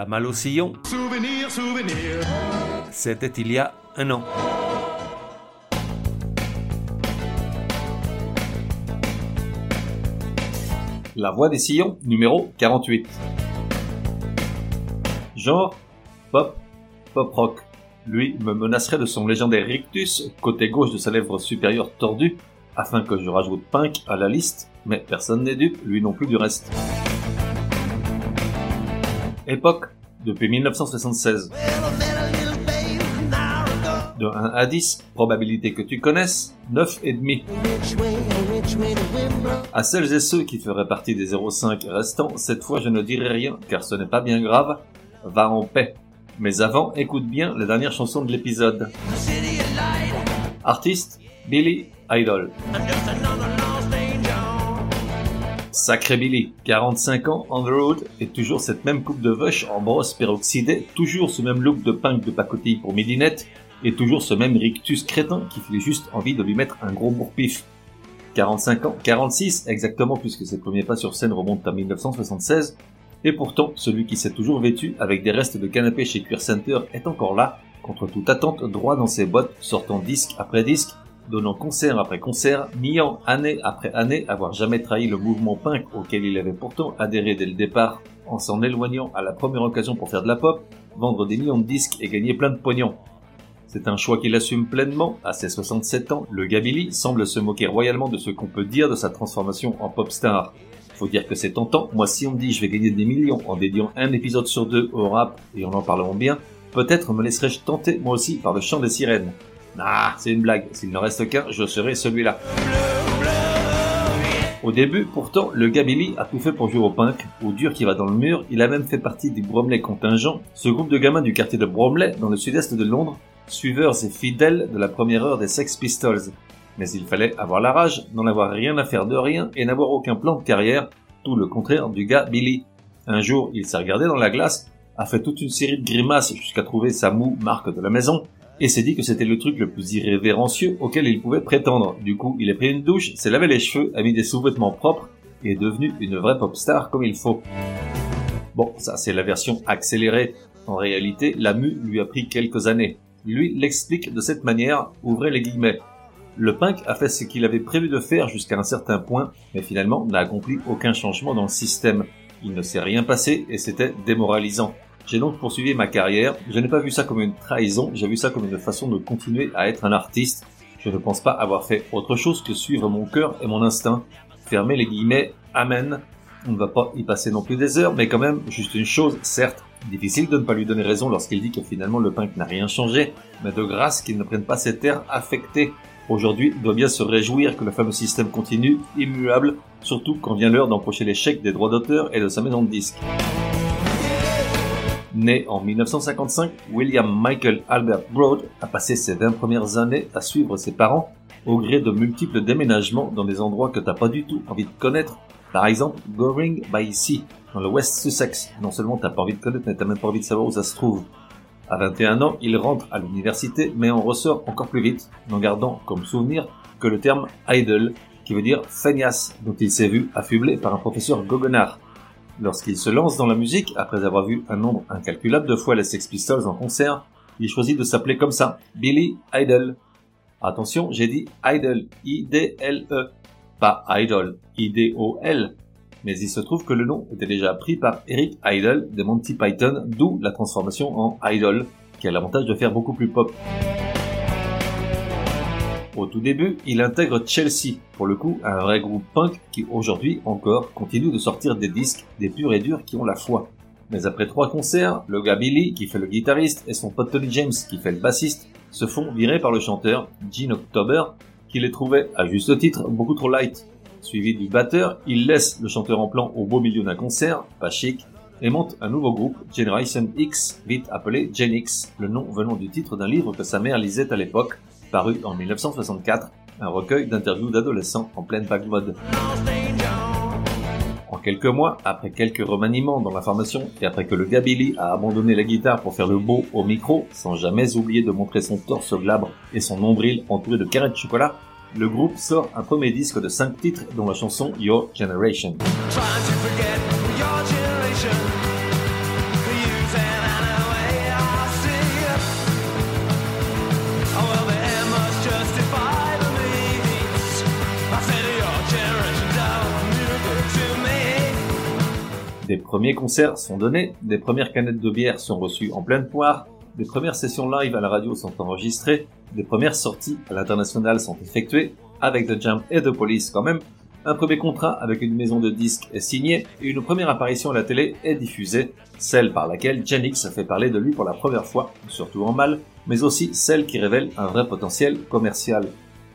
La malle au sillon, Souvenir, souvenir. c'était il y a un an. La voix des sillons, numéro 48. Genre, pop, pop rock. Lui me menacerait de son légendaire rictus, côté gauche de sa lèvre supérieure tordue, afin que je rajoute Pink à la liste, mais personne n'est dupe, lui non plus du reste. Époque, depuis 1976. De 1 à 10, probabilité que tu connaisses, 9,5. À celles et ceux qui feraient partie des 0,5 restants, cette fois je ne dirai rien, car ce n'est pas bien grave, va en paix. Mais avant, écoute bien la dernière chanson de l'épisode. Artiste, Billy Idol. Sacré Billy, 45 ans, on the road, et toujours cette même coupe de vache en brosse peroxydée, toujours ce même look de punk de pacotille pour midinette, et toujours ce même rictus crétin qui fait juste envie de lui mettre un gros bourre-pif. 45 ans, 46 exactement puisque ses premiers pas sur scène remontent à 1976, et pourtant celui qui s'est toujours vêtu avec des restes de canapé chez Queer Center est encore là, contre toute attente, droit dans ses bottes, sortant disque après disque, donnant concert après concert, niant année après année avoir jamais trahi le mouvement punk auquel il avait pourtant adhéré dès le départ, en s'en éloignant à la première occasion pour faire de la pop, vendre des millions de disques et gagner plein de pognon. C'est un choix qu'il assume pleinement. À ses 67 ans, le Gabili semble se moquer royalement de ce qu'on peut dire de sa transformation en pop star. Faut dire que c'est tentant. Moi, si on me dit je vais gagner des millions en dédiant un épisode sur deux au rap et en en parlant bien, peut-être me laisserais-je tenter moi aussi par le chant des sirènes. Ah, c'est une blague. S'il ne reste qu'un, je serai celui-là. Au début, pourtant, le Gabili a tout fait pour jouer au punk, au dur qui va dans le mur. Il a même fait partie du Bromley contingent, ce groupe de gamins du quartier de Bromley, dans le sud-est de Londres, suiveurs et fidèles de la première heure des Sex Pistols. Mais il fallait avoir la rage, n'en avoir rien à faire de rien et n'avoir aucun plan de carrière, tout le contraire du gars Billy. Un jour, il s'est regardé dans la glace, a fait toute une série de grimaces jusqu'à trouver sa moue marque de la maison, et s'est dit que c'était le truc le plus irrévérencieux auquel il pouvait prétendre. Du coup, il a pris une douche, s'est lavé les cheveux, a mis des sous-vêtements propres, et est devenu une vraie pop star comme il faut. Bon, ça c'est la version accélérée. En réalité, la mue lui a pris quelques années. Lui l'explique de cette manière, ouvrez les guillemets. Le punk a fait ce qu'il avait prévu de faire jusqu'à un certain point, mais finalement n'a accompli aucun changement dans le système. Il ne s'est rien passé et c'était démoralisant. J'ai donc poursuivi ma carrière. Je n'ai pas vu ça comme une trahison, j'ai vu ça comme une façon de continuer à être un artiste. Je ne pense pas avoir fait autre chose que suivre mon cœur et mon instinct. Fermez les guillemets, amen. On ne va pas y passer non plus des heures, mais quand même, juste une chose, certes, difficile de ne pas lui donner raison lorsqu'il dit que finalement le punk n'a rien changé, mais de grâce qu'il ne prenne pas cet air affecté. Aujourd'hui, il doit bien se réjouir que le fameux système continue, immuable, surtout quand vient l'heure d'empocher chèques des droits d'auteur et de sa maison de disques. Né en 1955, William Michael Albert Broad a passé ses 20 premières années à suivre ses parents au gré de multiples déménagements dans des endroits que t'as pas du tout envie de connaître. Par exemple, Goring by Sea, dans le West Sussex. Non seulement t'as pas envie de connaître, mais t'as même pas envie de savoir où ça se trouve. À 21 ans, il rentre à l'université, mais en ressort encore plus vite, en gardant comme souvenir que le terme idol, qui veut dire feignasse, dont il s'est vu affublé par un professeur goguenard. Lorsqu'il se lance dans la musique, après avoir vu un nombre incalculable de fois les Sex Pistols en concert, il choisit de s'appeler comme ça, Billy Idol. Attention, j'ai dit Idol, I-D-L-E, pas Idol, I-D-O-L. Mais il se trouve que le nom était déjà pris par Eric Idle de Monty Python, d'où la transformation en Idol, qui a l'avantage de faire beaucoup plus pop. Au tout début, il intègre Chelsea, pour le coup un vrai groupe punk qui aujourd'hui encore continue de sortir des disques des purs et durs qui ont la foi. Mais après trois concerts, le gars Billy, qui fait le guitariste, et son pote Tony James, qui fait le bassiste, se font virer par le chanteur, Gene October, qui les trouvait, à juste titre, beaucoup trop light. Suivi du batteur, il laisse le chanteur en plan au beau milieu d'un concert, pas chic, et monte un nouveau groupe, Generation X, vite appelé Gen X, le nom venant du titre d'un livre que sa mère lisait à l'époque, paru en 1964, un recueil d'interviews d'adolescents en pleine vague mode. En quelques mois, après quelques remaniements dans la formation et après que le gars Billy a abandonné la guitare pour faire le beau au micro, sans jamais oublier de montrer son torse glabre et son nombril entouré de carrés de chocolat, le groupe sort un premier disque de 5 titres dont la chanson Your Generation. Premiers concerts sont donnés, des premières canettes de bière sont reçues en pleine poire, des premières sessions live à la radio sont enregistrées, des premières sorties à l'international sont effectuées, avec The Jam et The Police quand même, un premier contrat avec une maison de disques est signé et une première apparition à la télé est diffusée, celle par laquelle Janix fait parler de lui pour la première fois, surtout en mal, mais aussi celle qui révèle un vrai potentiel commercial.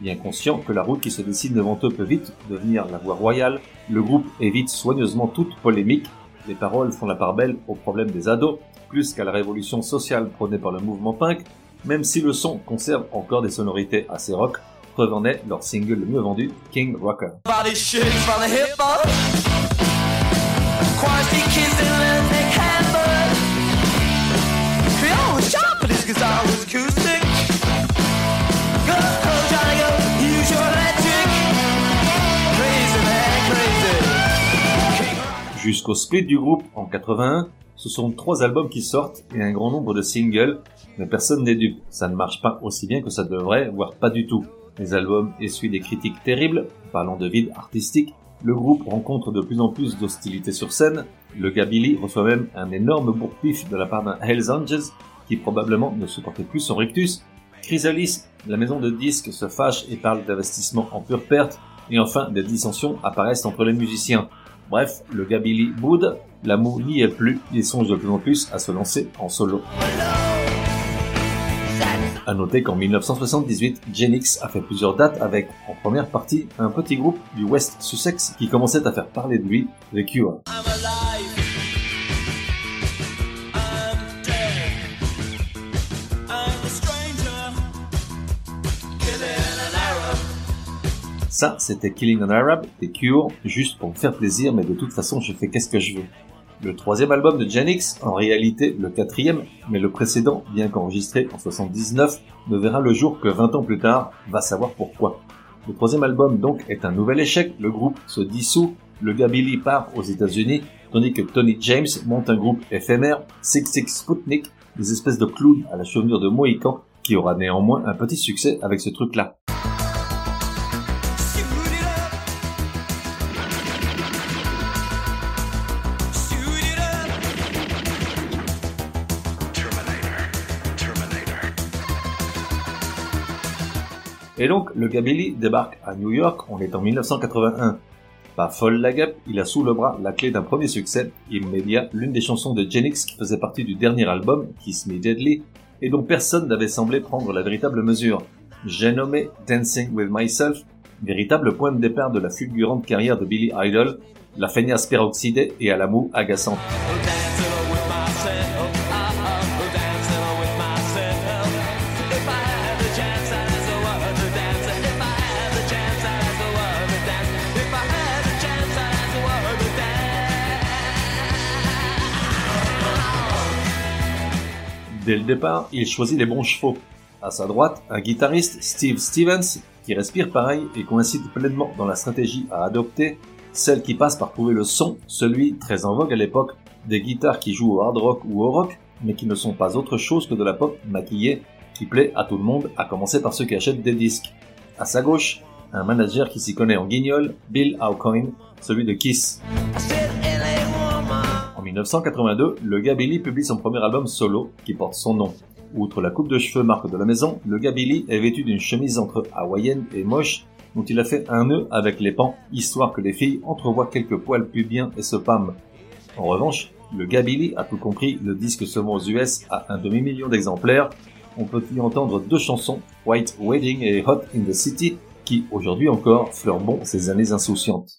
Bien conscient que la route qui se dessine devant eux peut vite devenir la voie royale, le groupe évite soigneusement toute polémique, les paroles font la part belle aux problèmes des ados, plus qu'à la révolution sociale prônée par le mouvement punk, même si le son conserve encore des sonorités assez rock, Preuve leur single le mieux vendu, King Rocker. Jusqu'au split du groupe en 81, ce sont trois albums qui sortent et un grand nombre de singles, mais personne n'est dupe. Ça ne marche pas aussi bien que ça devrait, voire pas du tout. Les albums essuient des critiques terribles, parlant de vide artistique. Le groupe rencontre de plus en plus d'hostilité sur scène. Le Gabili reçoit même un énorme bourre-pif de la part d'un Hells Angels, qui probablement ne supportait plus son rictus. Chrysalis, la maison de disques, se fâche et parle d'investissement en pure perte. Et enfin, des dissensions apparaissent entre les musiciens. Bref, le Gabili boude, l'amour n'y est plus, il songe de plus en plus à se lancer en solo. À noter qu'en 1978, Genix a fait plusieurs dates avec, en première partie, un petit groupe du West Sussex qui commençait à faire parler de lui, The Cure. Ça, c'était Killing an Arab, The Cure, juste pour me faire plaisir, mais de toute façon, je fais qu'est-ce que je veux. Le troisième album de Janix, en réalité le quatrième, mais le précédent, bien qu'enregistré en 79, ne verra le jour que 20 ans plus tard, va savoir pourquoi. Le troisième album donc est un nouvel échec, le groupe se dissout, le gars Billy part aux États-Unis, tandis que Tony James monte un groupe éphémère, Six Six Sputnik, des espèces de clowns à la chevelure de Mohican, qui aura néanmoins un petit succès avec ce truc-là. Et donc, le Gabelli débarque à New York, on est en 1981. Pas folle la guêpe, il a sous le bras la clé d'un premier succès, immédiat, l'une des chansons de Genix qui faisait partie du dernier album, Kiss Me Deadly, et dont personne n'avait semblé prendre la véritable mesure. J'ai nommé Dancing With Myself, véritable point de départ de la fulgurante carrière de Billy Idol, la feignasse peroxydée et à la moue agaçante. Dès le départ, il choisit les bons chevaux. À sa droite, un guitariste, Steve Stevens, qui respire pareil et coïncide pleinement dans la stratégie à adopter, celle qui passe par trouver le son, celui très en vogue à l'époque, des guitares qui jouent au hard rock ou au rock, mais qui ne sont pas autre chose que de la pop maquillée, qui plaît à tout le monde, à commencer par ceux qui achètent des disques. À sa gauche, un manager qui s'y connaît en guignol, Bill Aucoin, celui de Kiss. 1982, le Gabili publie son premier album solo, qui porte son nom. Outre la coupe de cheveux marque de la maison, le Gabili est vêtu d'une chemise entre hawaïenne et moche, dont il a fait un nœud avec les pans, histoire que les filles entrevoient quelques poils pubiens et se pâment. En revanche, le Gabili a tout compris, le disque se vend aux US à un demi-million d'exemplaires. On peut y entendre deux chansons, White Wedding et Hot in the City, qui aujourd'hui encore fleurent bon ces années insouciantes.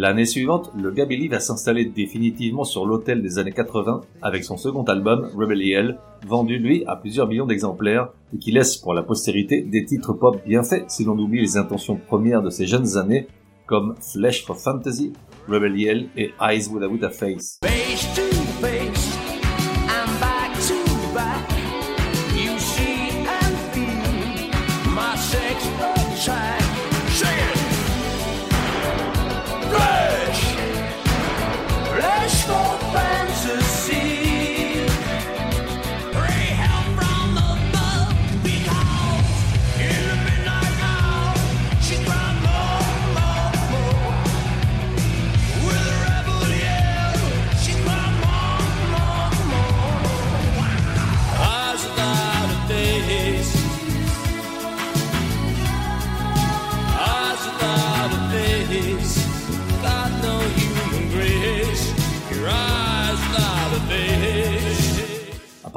L'année suivante, le Gabili va s'installer définitivement sur l'hôtel des années 80 avec son second album, Rebel vendu lui à plusieurs millions d'exemplaires et qui laisse pour la postérité des titres pop bien faits si l'on oublie les intentions premières de ces jeunes années comme Flesh for Fantasy, Rebel Yell et Eyes Without a face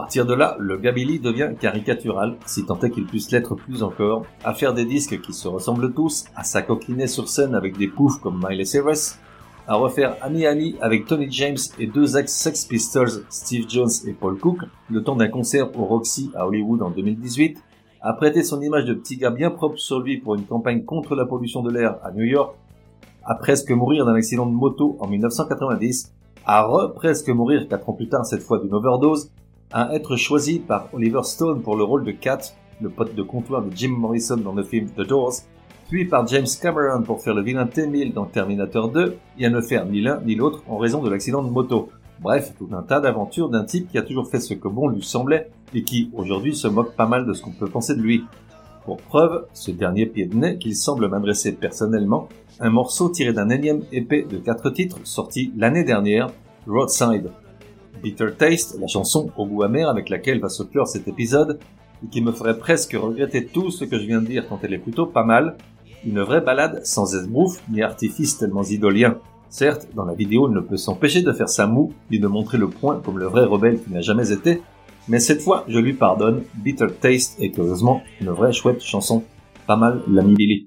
partir de là, le Gabilly devient caricatural, si tant est qu'il puisse l'être plus encore, à faire des disques qui se ressemblent tous, à s'acoquiner sur scène avec des poufs comme Miley Cyrus, à refaire Annie Annie avec Tony James et deux ex-Sex Pistols, Steve Jones et Paul Cook, le temps d'un concert au Roxy à Hollywood en 2018, à prêter son image de petit gars bien propre sur lui pour une campagne contre la pollution de l'air à New York, à presque mourir d'un accident de moto en 1990, à re-presque mourir quatre ans plus tard cette fois d'une overdose, à être choisi par Oliver Stone pour le rôle de Cat, le pote de comptoir de Jim Morrison dans le film The Doors, puis par James Cameron pour faire le vilain T-1000 dans Terminator 2, et à ne faire ni l'un ni l'autre en raison de l'accident de moto. Bref, tout un tas d'aventures d'un type qui a toujours fait ce que bon lui semblait, et qui, aujourd'hui, se moque pas mal de ce qu'on peut penser de lui. Pour preuve, ce dernier pied de nez qu'il semble m'adresser personnellement, un morceau tiré d'un énième épée de quatre titres sorti l'année dernière, Roadside. Bitter Taste, la chanson au goût amer avec laquelle va se clore cet épisode, et qui me ferait presque regretter tout ce que je viens de dire quand elle est plutôt pas mal, une vraie balade sans esbrouf ni artifice tellement idolien. Certes, dans la vidéo, il ne peut s'empêcher de faire sa moue, ni de montrer le point comme le vrai rebelle qui n'a jamais été, mais cette fois, je lui pardonne, Bitter Taste est curieusement une vraie chouette chanson. Pas mal l'ami Billy.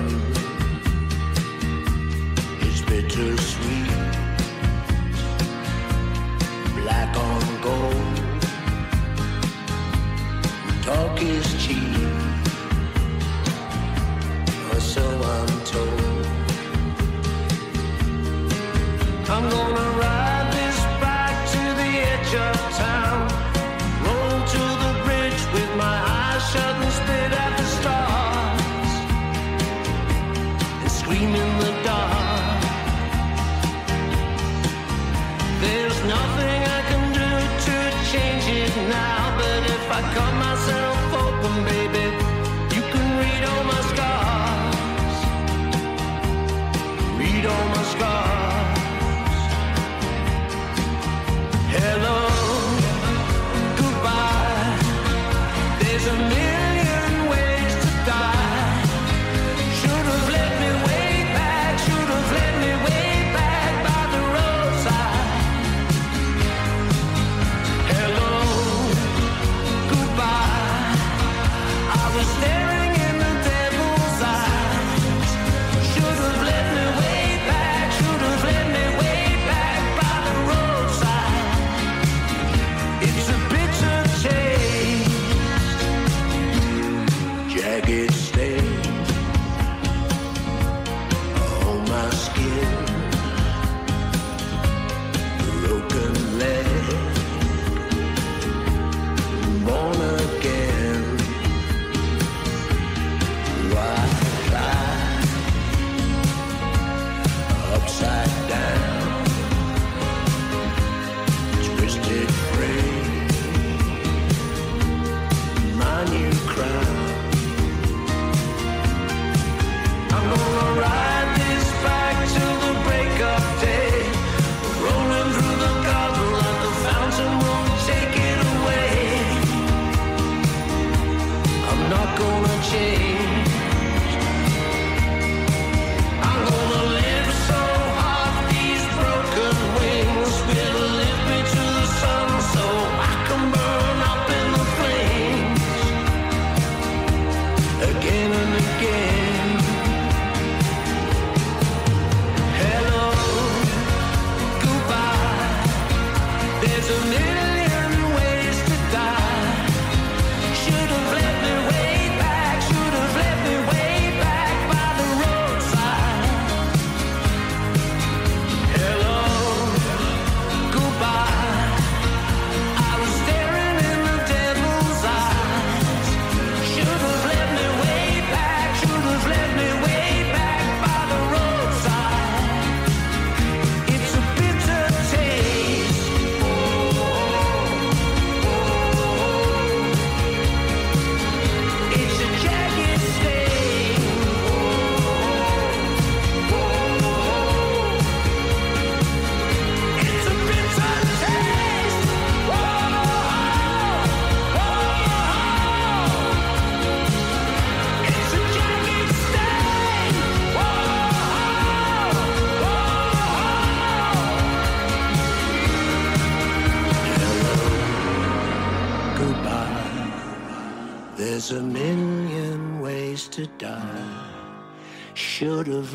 Is cheap or so I'm told. I'm gonna ride this bike to the edge of town, roll to the bridge with my eyes shut and spit at the stars, and scream in the dark. There's nothing I can do to change it now, but if I cut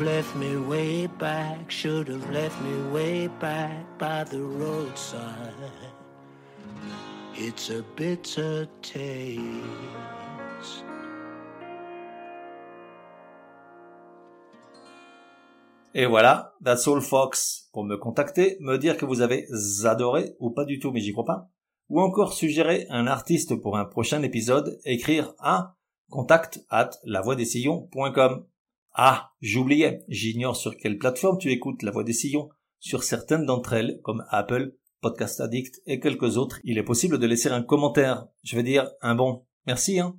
left me way back, should have left me way back by the roadside. It's a bitter taste. Et voilà, that's all Fox. Pour me contacter, me dire que vous avez adoré ou pas du tout, mais j'y crois pas. Ou encore suggérer un artiste pour un prochain épisode, écrire à contact at lavoidessillons.com. Ah, j'oubliais, j'ignore sur quelle plateforme tu écoutes La Voix des Sillons. Sur certaines d'entre elles, comme Apple, Podcast Addict et quelques autres, il est possible de laisser un commentaire. Je veux dire, un bon. Merci, hein.